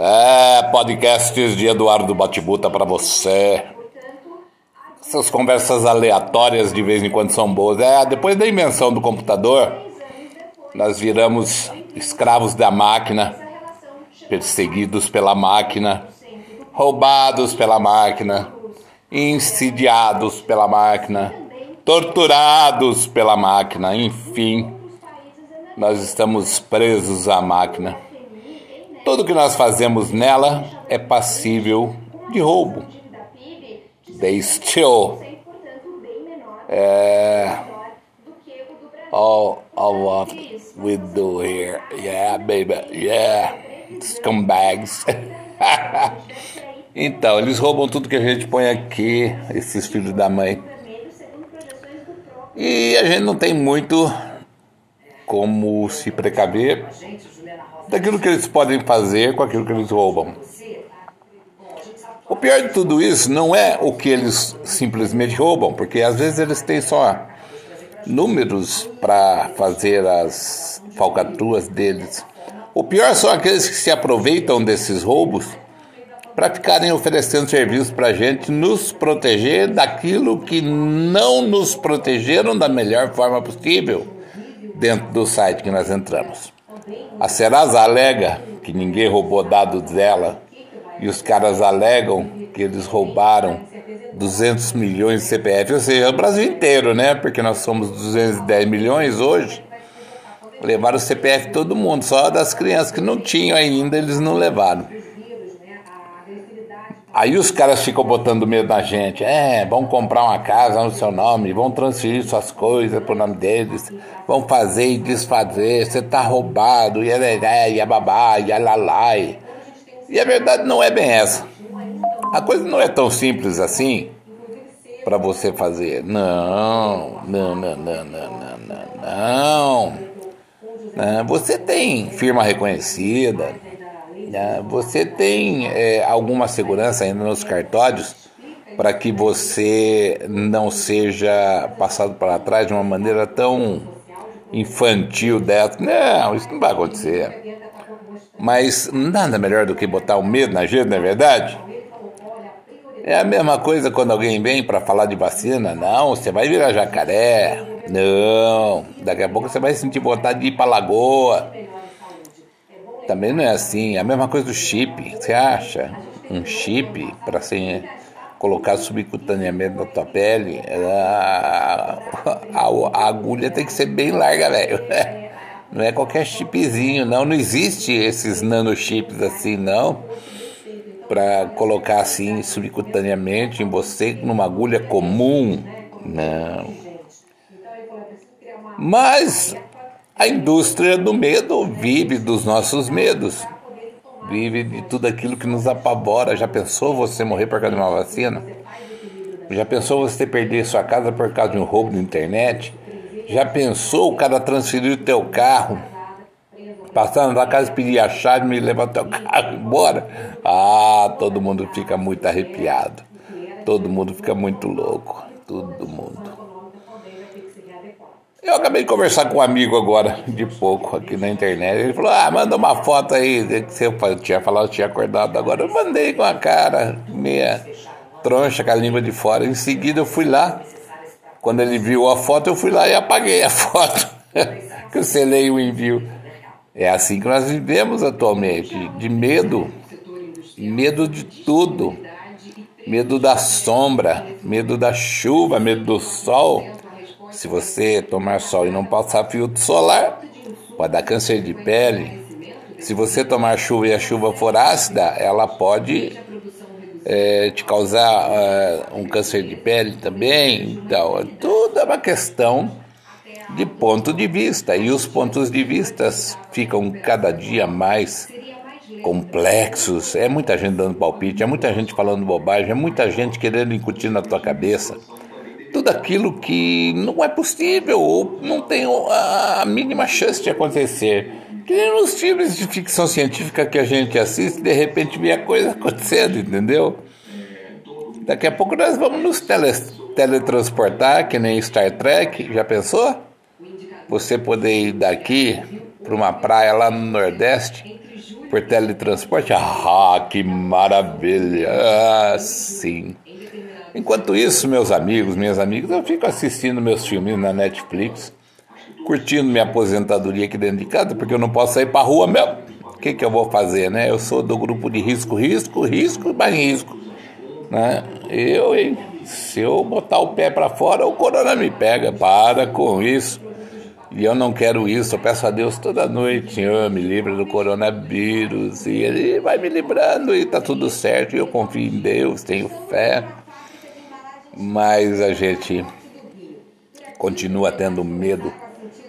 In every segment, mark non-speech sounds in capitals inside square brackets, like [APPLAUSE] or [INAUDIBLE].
É, podcasts de Eduardo Batibuta para você. Essas conversas aleatórias de vez em quando são boas. É, depois da invenção do computador, nós viramos escravos da máquina, perseguidos pela máquina, roubados pela máquina, insidiados pela máquina, torturados pela máquina, enfim, nós estamos presos à máquina. Tudo que nós fazemos nela é passível de roubo. Steal. É, all, all what we do here. Yeah, baby. Yeah. Scumbags. [LAUGHS] então, eles roubam tudo que a gente põe aqui, esses filhos da mãe. E a gente não tem muito como se precaver daquilo que eles podem fazer com aquilo que eles roubam. O pior de tudo isso não é o que eles simplesmente roubam, porque às vezes eles têm só números para fazer as falcatruas deles. O pior são aqueles que se aproveitam desses roubos para ficarem oferecendo serviço para a gente nos proteger daquilo que não nos protegeram da melhor forma possível dentro do site que nós entramos. A Serasa alega que ninguém roubou dados dela e os caras alegam que eles roubaram 200 milhões de CPF, ou seja, o Brasil inteiro, né? Porque nós somos 210 milhões hoje. Levaram o CPF todo mundo, só das crianças que não tinham ainda, eles não levaram. Aí os caras ficam botando medo na gente. É, vão comprar uma casa no seu nome, vão transferir suas coisas pro nome deles, vão fazer e desfazer, você tá roubado, e é e babá, e lalai. E a verdade não é bem essa. A coisa não é tão simples assim para você fazer. Não, não, não, não, não, não, não. Você tem firma reconhecida né? Você tem é, alguma segurança ainda nos cartórios para que você não seja passado para trás de uma maneira tão infantil dessa? Não, isso não vai acontecer. Mas nada melhor do que botar o medo na gente, não é verdade? É a mesma coisa quando alguém vem para falar de vacina. Não, você vai virar jacaré. Não, daqui a pouco você vai sentir vontade de ir para lagoa. Também não é assim. É a mesma coisa do chip. Você acha um chip para ser colocar subcutaneamente na tua pele? A, a, a agulha tem que ser bem larga, velho. [LAUGHS] Não é qualquer chipzinho, não. Não existe esses nanochips assim, não. Para colocar assim subcutaneamente em você numa agulha comum. Não. Mas a indústria do medo vive dos nossos medos, vive de tudo aquilo que nos apavora. Já pensou você morrer por causa de uma vacina? Já pensou você perder sua casa por causa de um roubo na internet? Já pensou o cara transferir o teu carro, passar na casa, pedir a chave e levar o teu carro embora? Ah, todo mundo fica muito arrepiado. Todo mundo fica muito louco. Todo mundo. Eu acabei de conversar com um amigo agora, de pouco, aqui na internet. Ele falou: Ah, manda uma foto aí. Eu tinha falado, tinha acordado agora. Eu mandei com a cara meia troncha, com a língua de fora. Em seguida, eu fui lá. Quando ele viu a foto, eu fui lá e apaguei a [LAUGHS] foto. Cancelei o envio. É assim que nós vivemos atualmente: de medo, medo de tudo, medo da sombra, medo da chuva, medo do sol se você tomar sol e não passar filtro solar, pode dar câncer de pele. Se você tomar chuva e a chuva for ácida, ela pode é, te causar é, um câncer de pele também. Então, tudo é uma questão de ponto de vista. E os pontos de vista ficam cada dia mais complexos. É muita gente dando palpite, é muita gente falando bobagem, é muita gente querendo incutir na tua cabeça tudo aquilo que não é possível ou não tem a mínima chance de acontecer. Que nem nos filmes de ficção científica que a gente assiste, de repente vê a coisa [LAUGHS] acontecendo, entendeu? Daqui a pouco nós vamos nos tele, teletransportar, que nem Star Trek, já pensou? Você poder ir daqui para uma praia lá no Nordeste por teletransporte. Ah, que maravilha! Ah, sim. Enquanto isso, meus amigos, minhas amigas, eu fico assistindo meus filmes na Netflix, curtindo minha aposentadoria aqui dentro de casa, porque eu não posso sair para rua mesmo. O que, que eu vou fazer, né? Eu sou do grupo de risco, risco, risco, mais risco. Né? Eu, hein? Se eu botar o pé para fora, o corona me pega. Para com isso. E eu não quero isso. Eu peço a Deus toda noite, Senhor, me livre do coronavírus. E Ele vai me livrando e tá tudo certo. E eu confio em Deus, tenho fé. Mas a gente continua tendo medo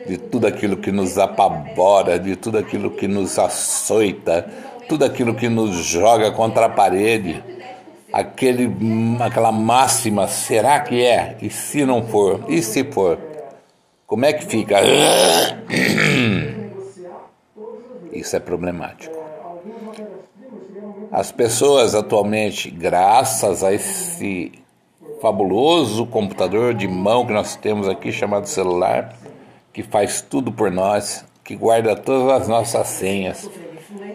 de tudo aquilo que nos apavora, de tudo aquilo que nos açoita, tudo aquilo que nos joga contra a parede. Aquele, aquela máxima, será que é? E se não for? E se for? Como é que fica? [CLEARS THROAT] Isso é problemático. As pessoas atualmente, graças a esse fabuloso computador de mão que nós temos aqui chamado celular, que faz tudo por nós, que guarda todas as nossas senhas,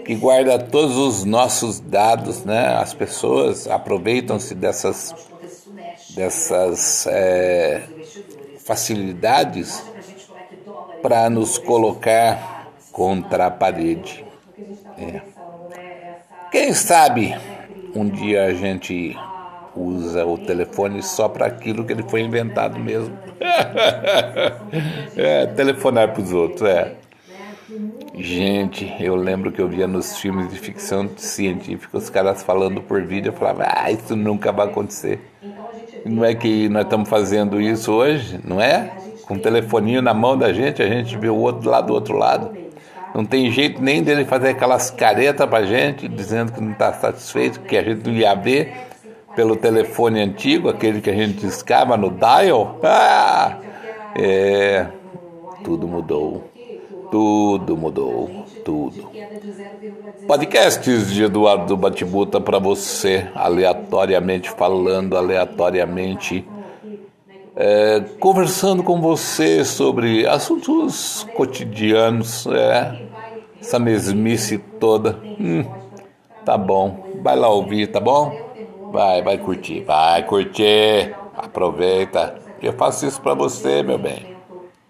que guarda todos os nossos dados, né? As pessoas aproveitam-se dessas dessas é, facilidades para nos colocar contra a parede. É. Quem sabe um dia a gente usa o telefone só para aquilo que ele foi inventado mesmo. [LAUGHS] é, telefonar para os outros, é. Gente, eu lembro que eu via nos filmes de ficção científica os caras falando por vídeo, eu falava, ah, isso nunca vai acontecer. Não é que nós estamos fazendo isso hoje, não é? Com o telefoninho na mão da gente, a gente vê o outro lado do outro lado. Não tem jeito nem dele fazer aquelas caretas pra gente, dizendo que não está satisfeito, que a gente não ia ver pelo telefone antigo, aquele que a gente discava no dial. Ah, é, tudo mudou. Tudo mudou. Tudo. Podcasts de Eduardo Batibuta para você, aleatoriamente falando, aleatoriamente. É, conversando com você sobre assuntos cotidianos, é, essa mesmice toda. Hum, tá bom, vai lá ouvir, tá bom? Vai, vai curtir, vai curtir. Aproveita. Eu faço isso para você, meu bem.